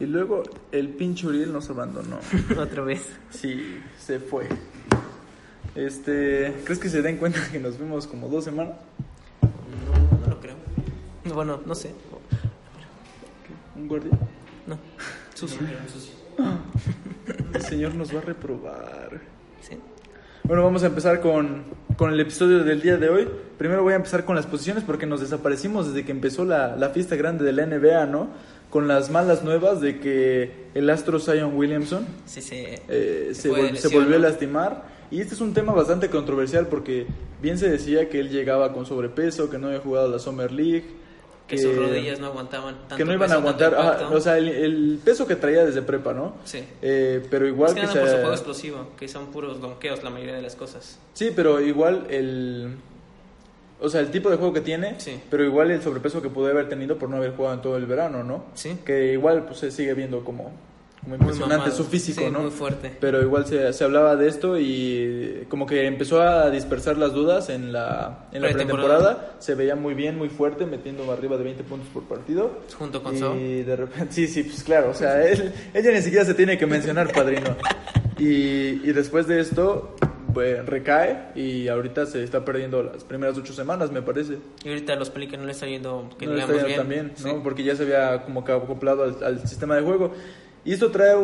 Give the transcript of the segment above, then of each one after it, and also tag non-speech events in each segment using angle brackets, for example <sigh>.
Y luego el pinche Uriel nos abandonó. <laughs> Otra vez. Sí, se fue. Este, ¿crees que se den cuenta que nos vimos como dos semanas? No, no lo creo. Bueno, no sé. ¿Un guardia? No. Sucio. <laughs> El señor nos va a reprobar. Sí. Bueno, vamos a empezar con, con el episodio del día de hoy. Primero voy a empezar con las posiciones porque nos desaparecimos desde que empezó la, la fiesta grande de la NBA, ¿no? Con las malas nuevas de que el astro Zion Williamson Sí, sí. eh, se, se volvió a lastimar. Y este es un tema bastante controversial porque bien se decía que él llegaba con sobrepeso, que no había jugado la Summer League. Que sus rodillas no aguantaban tanto que no iban a peso, aguantar, ajá, o sea, el, el peso que traía desde prepa, ¿no? Sí. Eh, pero igual que que nada por su juego explosivo, que son puros donkeos la mayoría de las cosas. Sí, pero igual el... O sea, el tipo de juego que tiene, Sí. pero igual el sobrepeso que pudo haber tenido por no haber jugado en todo el verano, ¿no? Sí. Que igual pues se sigue viendo como, como impresionante su físico, Sí, ¿no? muy fuerte. Pero igual se, se hablaba de esto y como que empezó a dispersar las dudas en la, en la Pretemporada. Se veía muy bien, muy fuerte, metiendo arriba de 20 puntos por partido. Junto con y So. de repente, <laughs> sí, sí, pues claro, o sea, él, ella ni siquiera se tiene que mencionar, padrino. <laughs> Y, y después de esto, recae y ahorita se está perdiendo las primeras ocho semanas, me parece. Y ahorita a los Pelicans no le está yendo, que No le está digamos yendo bien. también, Sí. ¿no? Porque ya se había como que acoplado al, al sistema de juego. Y esto trae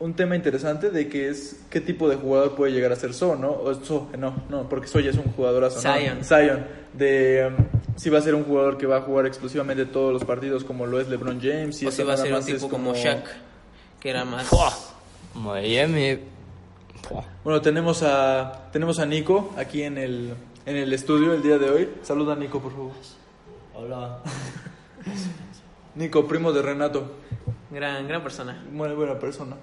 un tema interesante de que es qué tipo de jugador puede llegar a ser So, ¿no? O So, no, no, porque So ya es un jugadorazo, ¿no? Zion. Zion. De um, si va a ser un jugador que va a jugar exclusivamente todos los partidos como lo es LeBron James. Y o si va a ser un tipo es como Shaq, que era más... Miami. Bueno, tenemos a tenemos a Nico aquí en el en el estudio el día de hoy. Saluda Nico, por favor. Hola. Nico, primo de Renato. Gran, gran persona. Muy buena persona.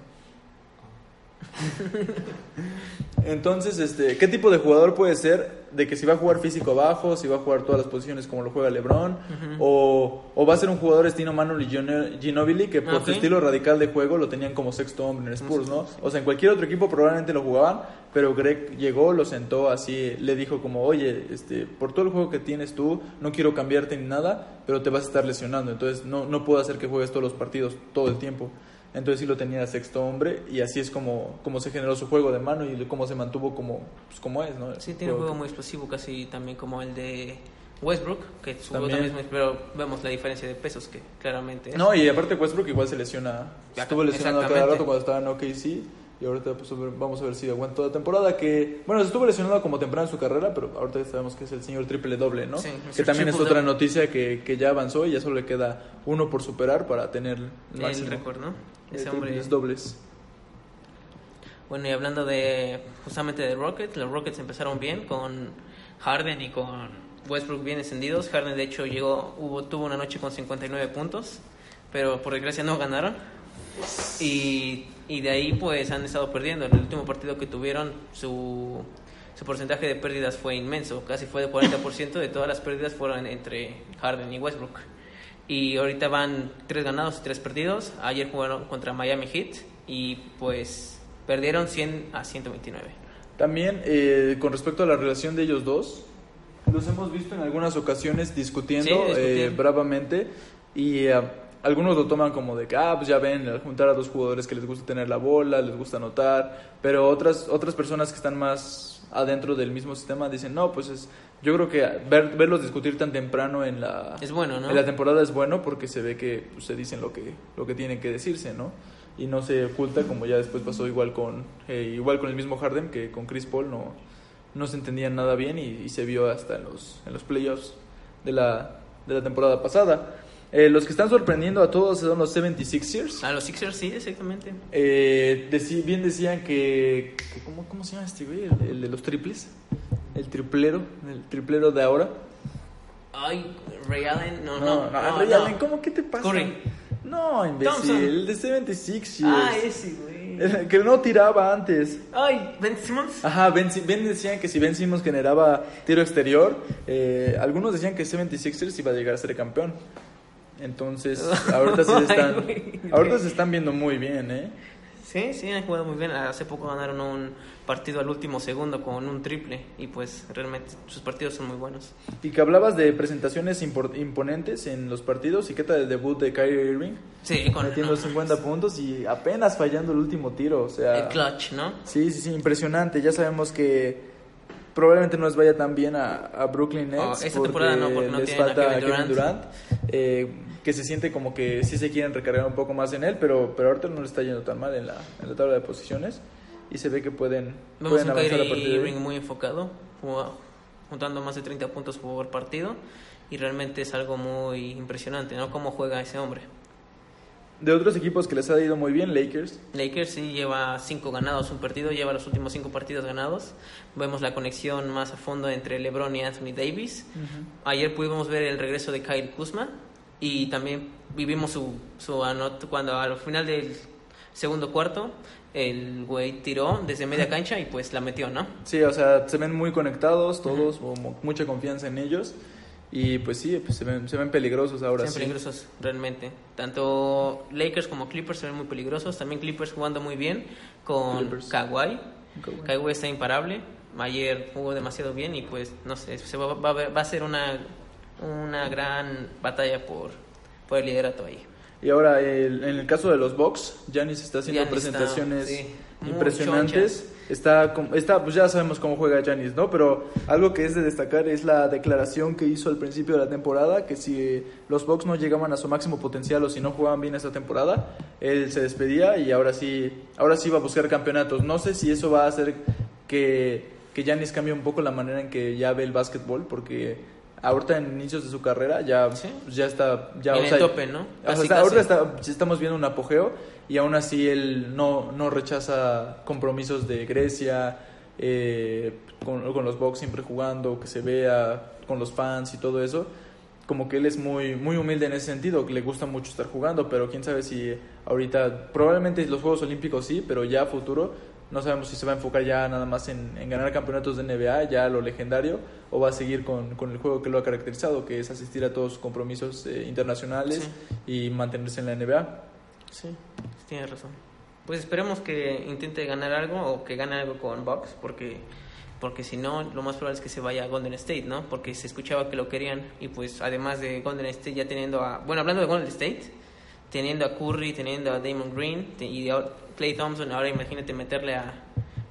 <laughs> Entonces, este, ¿qué tipo de jugador puede ser? De que si va a jugar físico abajo, si va a jugar todas las posiciones como lo juega LeBron, o, o va a ser un jugador estilo Manu Gino- Ginobili, que por Ok. su estilo radical de juego lo tenían como sexto hombre en Spurs, ¿no? O sea, en cualquier otro equipo probablemente lo jugaban, pero Greg llegó, lo sentó así, le dijo como, oye, este, por todo el juego que tienes tú, no quiero cambiarte ni nada, pero te vas a estar lesionando, entonces no, no puedo hacer que juegues todos los partidos todo el tiempo. Entonces sí lo tenía sexto hombre y así es como, como se generó su juego de mano y cómo se mantuvo como, pues, como es, ¿no? Sí, tiene un juego muy explosivo, casi también como el de Westbrook, que su juego También. también es muy... Pero vemos la diferencia de pesos, que claramente... es. No, y aparte Westbrook igual se lesiona. Estuvo lesionado cada rato cuando estaba en OKC. Y ahorita pues, vamos a ver si aguanta toda la temporada. Que, bueno, estuvo lesionado como temprano en su carrera, pero ahorita sabemos que es el señor triple doble, ¿no? Sí, que el también es otra doble. noticia que, que ya avanzó y ya solo le queda uno por superar para tener el el máximo. récord, ¿no? de Ese hombre... dobles. Bueno, y hablando de justamente de Rockets, los Rockets empezaron bien con Harden y con Westbrook bien encendidos. Harden de hecho llegó, hubo, tuvo una noche con 59 puntos, pero por desgracia no ganaron. Y, y de ahí pues han estado perdiendo. En el último partido que tuvieron su, su porcentaje de pérdidas fue inmenso, casi fue de 40% de todas las pérdidas fueron entre Harden y Westbrook. Y ahorita van tres ganados y tres perdidos. Ayer jugaron contra Miami Heat y pues perdieron 100 a 129. También eh, con respecto a la relación de ellos dos, los hemos visto en algunas ocasiones discutiendo, Sí, eh, bravamente y eh, algunos lo toman como de que, ah, pues ya ven, al juntar a dos jugadores que les gusta tener la bola, les gusta anotar, pero otras, otras personas que están más adentro del mismo sistema dicen, no, pues es, yo creo que ver, verlos discutir tan temprano en la, Es bueno, ¿no? en la temporada es bueno porque se ve que pues, se dicen lo que, lo que tienen que decirse, ¿no? Y no se oculta como ya después pasó igual con, eh, igual con el mismo Harden que con Chris Paul no, no se entendían nada bien y, y se vio hasta en los, en los playoffs de la, de la temporada pasada. Eh, los que están sorprendiendo a todos son los 76ers. A los Sixers sí, exactamente. Eh, bien decían que, que ¿cómo, ¿cómo se llama este güey? El, el de los triples. El triplero, el triplero de ahora. Ay, Ray Allen, no, No, no. Ray no. Allen, ¿cómo? ¿Qué te pasa? Curry. No, imbécil, Thompson. el de 76 Ah, ese, güey. Que no tiraba antes. Ay, Ben Simmons. Ajá, Ben, Ben decían que si Ben Simmons generaba tiro exterior, eh, algunos decían que 76ers iba a llegar a ser campeón. Entonces, <laughs> ahorita sí se están, ahorita se están viendo muy bien, ¿eh? Sí, sí, han jugado muy bien. Hace poco ganaron un partido al último segundo con un triple y pues realmente sus partidos son muy buenos. Y que hablabas de presentaciones imponentes en los partidos y qué tal el debut de Kyrie Irving, Sí, con metiendo no, 50 puntos y apenas fallando el último tiro, o sea... el clutch, ¿no? Sí, sí, sí, impresionante. Ya sabemos que probablemente no les vaya tan bien a, a Brooklyn Nets. Oh, esta temporada no, porque no les tienen a falta Kevin Durant. eh, que se siente como que sí se quieren recargar un poco más en él, pero, pero ahorita no le está yendo tan mal en la, en la tabla de posiciones y se ve que pueden, Vemos pueden avanzar a partir de Irving muy enfocado, juntando más de 30 puntos por partido y realmente es algo muy impresionante, ¿no? Cómo juega ese hombre. De otros equipos que les ha ido muy bien, Lakers. Lakers sí lleva cinco ganados un partido, lleva los últimos cinco partidos ganados. Vemos la conexión más a fondo entre LeBron y Anthony Davis. Ayer pudimos ver el regreso de Kyle Kuzma y también vivimos su, su anot cuando al final del segundo cuarto el güey tiró desde media cancha y pues la metió, ¿no? Sí, o sea, se ven muy conectados todos, mucha confianza en ellos. Y pues sí, pues se ven, se ven peligrosos ahora Sean sí. peligrosos realmente. Tanto Lakers como Clippers se ven muy peligrosos. También Clippers jugando muy bien con Clippers. Kawhi. Kawhi. Kawhi está imparable. Ayer jugó demasiado bien y pues no sé, se va, va a ser una, una gran batalla por, por el liderato ahí. Y ahora, el- en el caso de los Bucks, Giannis está haciendo Giannis está, presentaciones sí, impresionantes. Está, está, pues ya sabemos cómo juega Giannis, ¿no? Pero algo que es de destacar es la declaración que hizo al principio de la temporada, que si los Bucks no llegaban a su máximo potencial o si no jugaban bien esta temporada, él se despedía y ahora sí, ahora sí va a buscar campeonatos. No sé si eso va a hacer que, que Giannis cambie un poco la manera en que ya ve el básquetbol, porque ahorita en inicios de su carrera ya, Sí. ya está... Ya, En o el tope, ¿no? o sea, ahorita está- estamos viendo un apogeo y aún así él no, no rechaza compromisos de Grecia, eh, con, con los Bucks siempre jugando, que se vea con los fans y todo eso. Como que él es muy, muy humilde en ese sentido, que le gusta mucho estar jugando, pero quién sabe si ahorita, probablemente los Juegos Olímpicos sí, pero ya a futuro no sabemos si se va a enfocar ya nada más en, en ganar campeonatos de NBA, ya lo legendario, o va a seguir con, con el juego que lo ha caracterizado, que es asistir a todos sus compromisos eh, internacionales y mantenerse en la NBA. Sí, tienes razón. Pues esperemos que intente ganar algo o que gane algo con Bucks, porque porque si no, lo más probable es que se vaya a Golden State, ¿no? Porque se escuchaba que lo querían y pues además de Golden State ya teniendo a... Bueno, hablando de Golden State, teniendo a Curry, teniendo a Damon Green y de Clay Thompson, ahora imagínate meterle a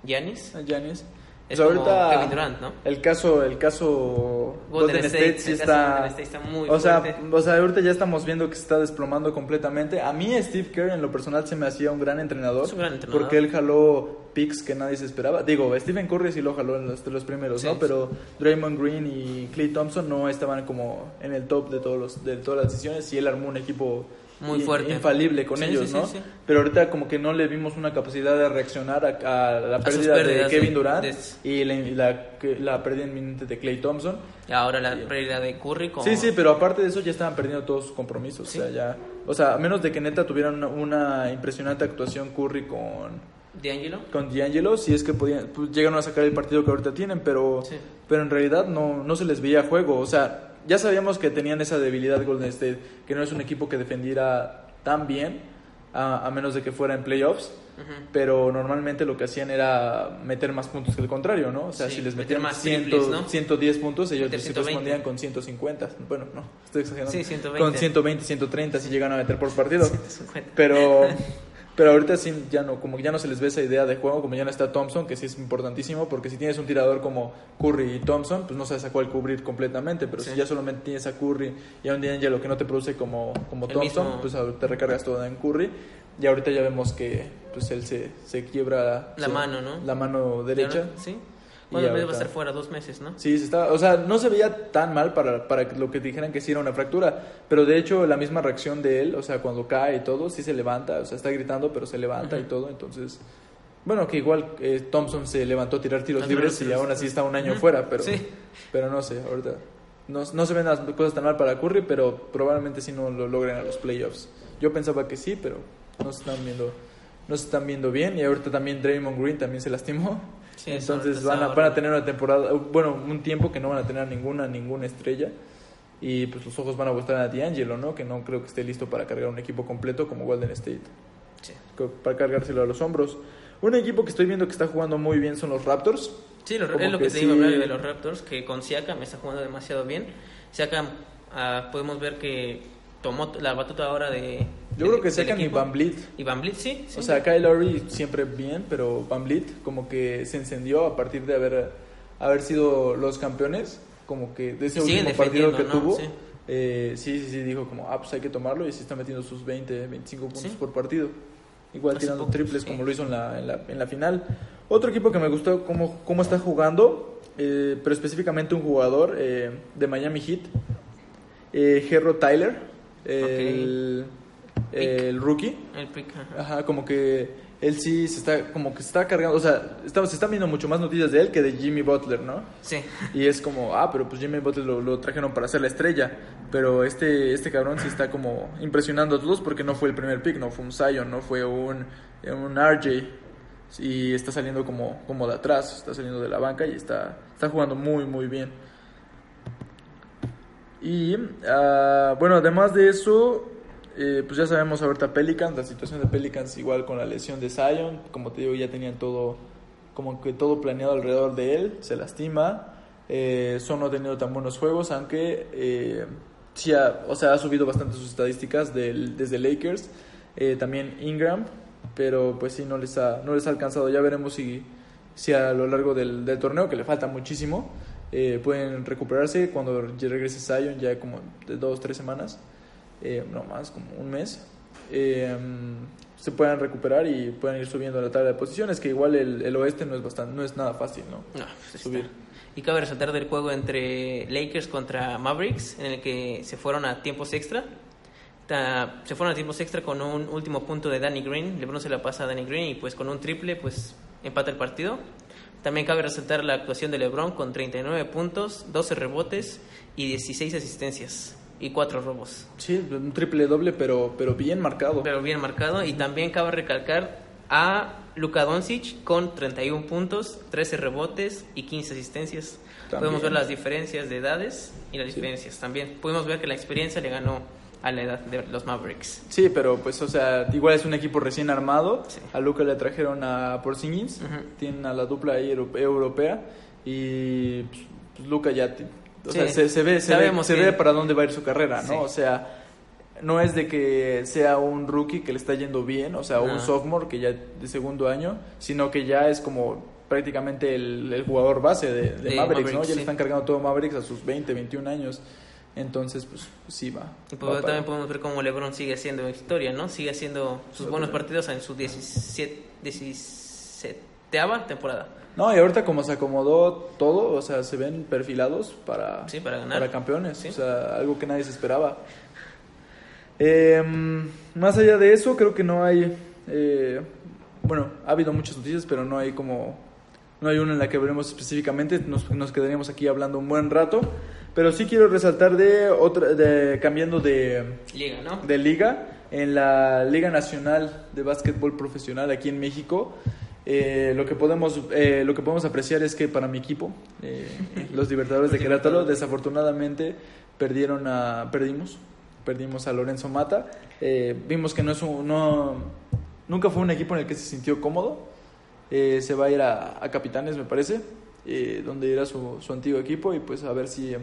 Giannis. a Giannis. Es Pues como Kevin Durant, ¿no? El caso, el caso Golden Golden, State, State, sí el caso está, Golden State está muy o sea, o sea, ahorita ya estamos viendo que se está desplomando completamente. A mí Steve Kerr en lo personal se me hacía un gran entrenador, un gran entrenador. porque él jaló picks que nadie se esperaba. Digo, Stephen Curry sí lo jaló en los, de los primeros, Sí, ¿no? sí. Pero Draymond Green y Clay Thompson no estaban como en el top de todos los, de todas las decisiones y él armó un equipo Muy fuerte. infalible con Sí, ellos, sí, ¿no? sí. Pero ahorita como que no le vimos una capacidad de reaccionar a, a la pérdida de Kevin Durant de- y la, la, la pérdida inminente de Clay Thompson. Y ahora la pérdida de Curry. Sí, sí, pero aparte de eso ya estaban perdiendo todos sus compromisos. O sea, ya, o sea, a menos de que neta tuvieran una, una impresionante actuación Curry con, D'Angelo. con D'Angelo, si es que podían, pues, llegaron a sacar el partido que ahorita tienen, pero, Sí. pero en realidad no, no se les veía juego. O sea, ya sabíamos que tenían esa debilidad Golden State, que no es un equipo que defendiera tan bien, a, a menos de que fuera en playoffs. Pero normalmente lo que hacían era meter más puntos que el contrario, ¿no? O sea, Sí, si les metían más 100, triples, ¿no? 110 puntos, ellos Meter sí 120. respondían con 150. Bueno, no, estoy exagerando. Sí, 120. Con 120, 130 si llegan a meter por partido. <laughs> 150. Pero, <laughs> pero ahorita sí ya no, como que ya no se les ve esa idea de juego, como ya no está Thompson, que sí es importantísimo, porque si tienes un tirador como Curry y Thompson, pues no sabes a cuál cubrir completamente, pero Sí. si ya solamente tienes a Curry y a un D'Angelo que no te produce como, como El Thompson, mismo- pues te recargas todo en Curry. Y ahorita ya vemos que pues él se, se quiebra La mano, ¿no? La mano derecha. Sí. Va a estar fuera dos meses, ¿no? Sí, se estaba, o sea, no se veía tan mal para, para lo que dijeran que sí era una fractura, pero de hecho la misma reacción de él, o sea, cuando cae y todo, sí se levanta, o sea, está gritando, pero se levanta y todo, entonces, bueno, que igual eh, Thompson se levantó a tirar tiros libres y aún así está un año fuera, pero, Sí. pero no sé, ahorita no, no se ven las cosas tan mal para Curry, pero probablemente sí no lo logren a los playoffs. Yo Yo pensaba que sí, pero no se están viendo, no se están viendo bien. Y ahorita también Draymond Green también se lastimó. Sí, Entonces van a, van a tener una temporada, bueno, un tiempo que no van a tener ninguna, ninguna estrella. Y pues los ojos van a gustar a D'Angelo, ¿no? Que no creo que esté listo para cargar un equipo completo como Golden State. Sí. Para cargárselo a los hombros. Un equipo que estoy viendo que está jugando muy bien son los Raptors. Sí, lo- es lo que, que te iba a hablar de los Raptors, que con Siakam está jugando demasiado bien. Siakam, ah, podemos ver que tomó la batuta ahora de... Yo de- creo que Siakam y. Van Vliet. Y Van Vliet, sí. sí. O sea, Kyle Lowry siempre bien, pero Van Vliet como que se encendió a partir de haber, haber sido los campeones, como que de ese Y último partido que ¿no? tuvo. Sí. eh, sí, sí, sí, dijo como, ah, pues hay que tomarlo y se está metiendo sus 20, 25 puntos Sí. por partido. Igual Hace tirando poco, triples sí. como lo hizo en la, en la, en la final. Otro equipo que me gustó cómo, cómo está jugando, eh, pero específicamente un jugador eh, de Miami Heat, eh, Herro Tyler, el, el rookie. El pick, ajá. Ajá, como que él sí se está, como que se está cargando, o sea, está- se están viendo mucho más noticias de él que de Jimmy Butler, ¿no? Sí. Y es como, ah, pero pues Jimmy Butler lo, lo trajeron para ser la estrella, pero este, este cabrón sí está como impresionando a todos porque no fue el primer pick, no fue un Zion, no fue un, un RJ, y está saliendo como, como de atrás, está saliendo de la banca y está, está jugando muy, muy bien. Y ah, bueno, además de eso, eh, pues ya sabemos ahorita Pelicans, la situación de Pelicans igual con la lesión de Zion, como te digo, ya tenían todo, como que todo planeado alrededor de él, se lastima, eh, Son no ha tenido tan buenos juegos, aunque eh, sí ha, o sea, ha subido bastante sus estadísticas del- desde Lakers, eh, también Ingram, pero pues sí, no les ha, no les ha alcanzado, ya veremos si, si a lo largo del, del torneo, que le falta muchísimo, eh, pueden recuperarse cuando regrese Zion, ya como de dos, tres semanas, eh, no más, como un mes, eh, se puedan recuperar y puedan ir subiendo la tabla de posiciones, que igual el, el oeste no es, bastante, no es nada fácil, ¿no? No, pues Subir. está. Y cabe resaltar del juego entre Lakers contra Mavericks, en el que se fueron a tiempos extra. Se fueron a tiempos extra con un último punto de Danny Green. LeBron se la pasa a Danny Green y pues con un triple pues empata el partido. También cabe resaltar la actuación de LeBron con 39 puntos, 12 rebotes y 16 asistencias y 4 robos. Sí, un triple doble, pero, pero bien marcado. Pero bien marcado. Y también cabe recalcar a Luka Doncic con 31 puntos, 13 rebotes y 15 asistencias. También. Podemos ver las diferencias de edades y las Sí. diferencias también. Podemos ver que la experiencia le ganó a la edad de los Mavericks. Sí, pero pues, o sea, igual es un equipo recién armado. Sí. A Luca le trajeron a Porzingis, Ujú. tienen a la dupla ahí europe- europea y pues, pues, Luca ya, o Sí. sea, se, se ve, se, ve, se que- ve para dónde va a ir su carrera, ¿no? Sí. O sea, no es de que sea un rookie que le está yendo bien, o sea, un sophomore que ya de segundo año, sino que ya es como prácticamente el, el jugador base de, Mavericks, ¿no? Ya le están cargando todo Mavericks a sus 20, 21 años. Entonces, pues sí va. Y va pues, para- también podemos ver cómo LeBron sigue haciendo historia, ¿no? Sigue haciendo sus buenos partidos en su 17, 17 temporada. No, y ahorita como se acomodó todo, o sea, se ven perfilados para, Sí, para ganar. campeones, Sí. o sea, algo que nadie se esperaba. Eh, más allá de eso, creo que no hay, eh, bueno, ha habido muchas noticias, pero no hay como, no hay una en la que veremos específicamente, nos, nos quedaríamos aquí hablando un buen rato, pero sí quiero resaltar de otra, de, cambiando de, Liga, ¿no? de liga en la Liga Nacional de Básquetbol Profesional aquí en México. Eh, lo que podemos eh, lo que podemos apreciar es que para mi equipo eh, los Libertadores de Querétaro desafortunadamente perdieron a perdimos perdimos a Lorenzo Mata Eh, vimos que no es un, no nunca fue un equipo en el que se sintió cómodo Eh, se va a ir a, a Capitanes me parece eh, donde era su, su antiguo equipo y pues a ver si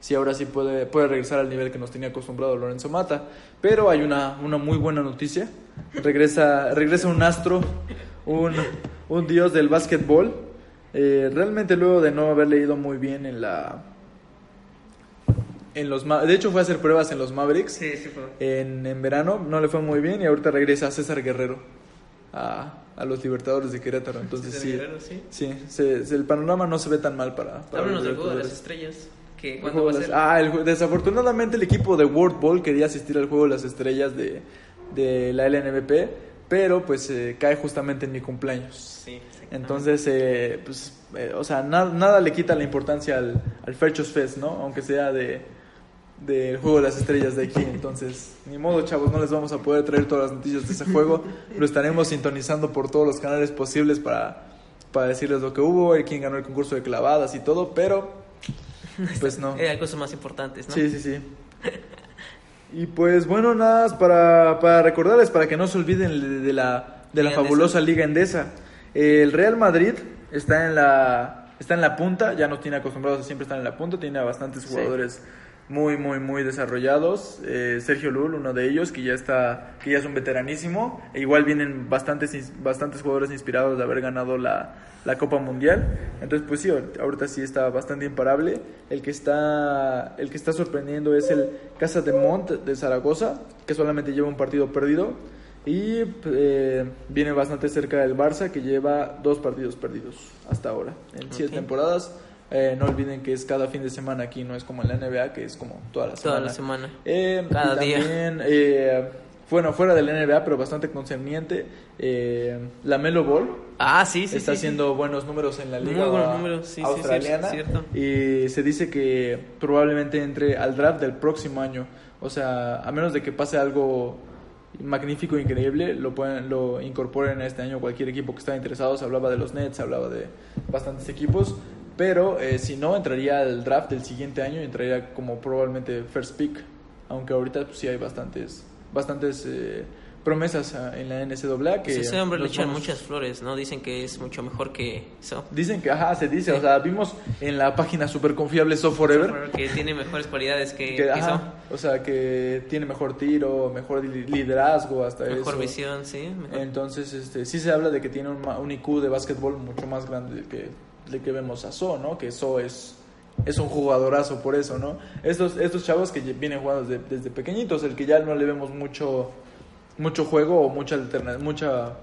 si ahora sí puede, puede regresar al nivel que nos tenía acostumbrado Lorenzo Mata. Pero hay una, una muy buena noticia. Regresa, regresa un astro, un, un dios del básquetbol. Eh, realmente luego de no haber leído muy bien en la... En los, de hecho fue a hacer pruebas en los Mavericks Sí, sí, fue. en, en verano, no le fue muy bien y ahorita regresa César Guerrero a, a los Libertadores de Querétaro. Entonces César sí, Guerrero, sí. sí, se- se- el panorama no se ve tan mal para... para Háblanos del juego de las estrellas. Que El cuándo juego va a ser. Ah, el desafortunadamente el equipo de World Ball quería asistir al juego de las estrellas de, de la LNBP, pero pues eh, cae justamente en mi cumpleaños. Sí. Entonces, eh, pues, eh, o sea, na- nada le quita la importancia al, al Ferchos Fest, ¿no? Aunque sea de, del juego de las estrellas de aquí. Entonces, ni modo, chavos, no les vamos a poder traer todas las noticias de ese juego. Lo estaremos sintonizando por todos los canales posibles para, para decirles lo que hubo, y quién ganó el concurso de clavadas y todo, pero <laughs> pues no. Hay cosas más importantes, ¿no? Sí, sí, sí. <laughs> Y pues bueno, nada más para, para recordarles, para que no se olviden de, de la, de la Liga fabulosa Endesa. Liga Endesa. El Real Madrid está en la, está en la punta, ya nos tiene acostumbrados a siempre estar en la punta, tiene a bastantes Sí. Muy, muy, muy desarrollados. Eh, Sergio Lul, uno de ellos, que ya está, que ya es un veteranísimo. E igual vienen bastantes, bastantes jugadores inspirados de haber ganado la, la Copa Mundial. Entonces, pues sí, ahor- ahorita sí está bastante imparable. El que está, el que está sorprendiendo es el Casa de Mont de Zaragoza, que solamente lleva un partido perdido. Y eh, viene bastante cerca del Barça, que lleva dos partidos perdidos hasta ahora, en siete temporadas. Eh, no olviden que es cada fin de semana aquí, no es como en la NBA, que es como toda la semana. Toda la semana. Eh, Cada y día. también, eh, bueno, fuera del NBA, pero bastante concerniente, eh, la Melo Ball Ah, sí, sí. está sí, sí. haciendo buenos números en la Muy liga buenos números, sí, sí, sí, australiana cierto. y se dice que probablemente entre al draft del próximo año. O sea, a menos de que pase algo magnífico, increíble, lo pueden, lo incorporen este año cualquier equipo que está interesado. Se hablaba de los Nets, se hablaba de bastantes equipos. Pero eh, si no, entraría al draft del siguiente año y entraría como probablemente first pick. Aunque ahorita pues, sí hay bastantes, bastantes eh, promesas ah, en la NCAA que Pues ese hombre le echan vamos- muchas flores, ¿no? Dicen que es mucho mejor que eso. Dicen que, ajá, se dice, o sea, vimos en la página super confiable So Forever, Que tiene mejores cualidades que, que, que ajá, o sea, que tiene mejor tiro, mejor li- liderazgo, hasta eso. Mejor visión, sí. mejor- Entonces, este, sí se habla de que tiene un, un IQ de básquetbol mucho más grande que, del que vemos a So, ¿no? Que So es, es un jugadorazo por eso, ¿no? Estos, estos chavos que vienen jugando desde, desde pequeñitos, el que ya no le vemos mucho, mucho juego o mucha alterna- mucha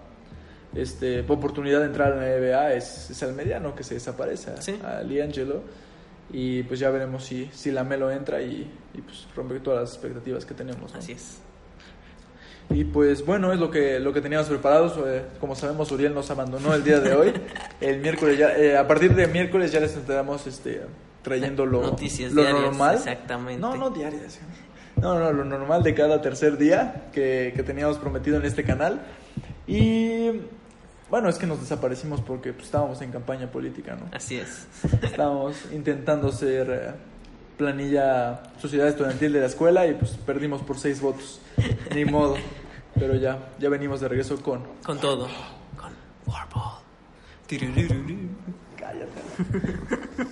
este, oportunidad de entrar en la NBA es, es al mediano que se desaparece, a- Sí. a Liangelo. Y pues ya veremos si, si la Melo entra y, y pues rompe todas las expectativas que tenemos. ¿no? Así es. Y pues bueno, es lo que, lo que teníamos preparados. Eh, como sabemos, Uriel nos abandonó el día de hoy. <laughs> El miércoles ya, eh, a partir de miércoles ya les estaremos este, trayendo lo, Noticias lo diarias, normal. exactamente. No, no diarias. No, no, lo normal de cada tercer día que, que teníamos prometido en este canal. Y bueno, es que nos desaparecimos porque pues, estábamos en campaña política, ¿no? Así es. Estábamos <laughs> intentando ser eh, planilla sociedad estudiantil de la escuela y pues perdimos por seis votos. Ni modo. Pero ya, ya venimos de regreso con. Con todo. Con Warball. Cállate. <laughs>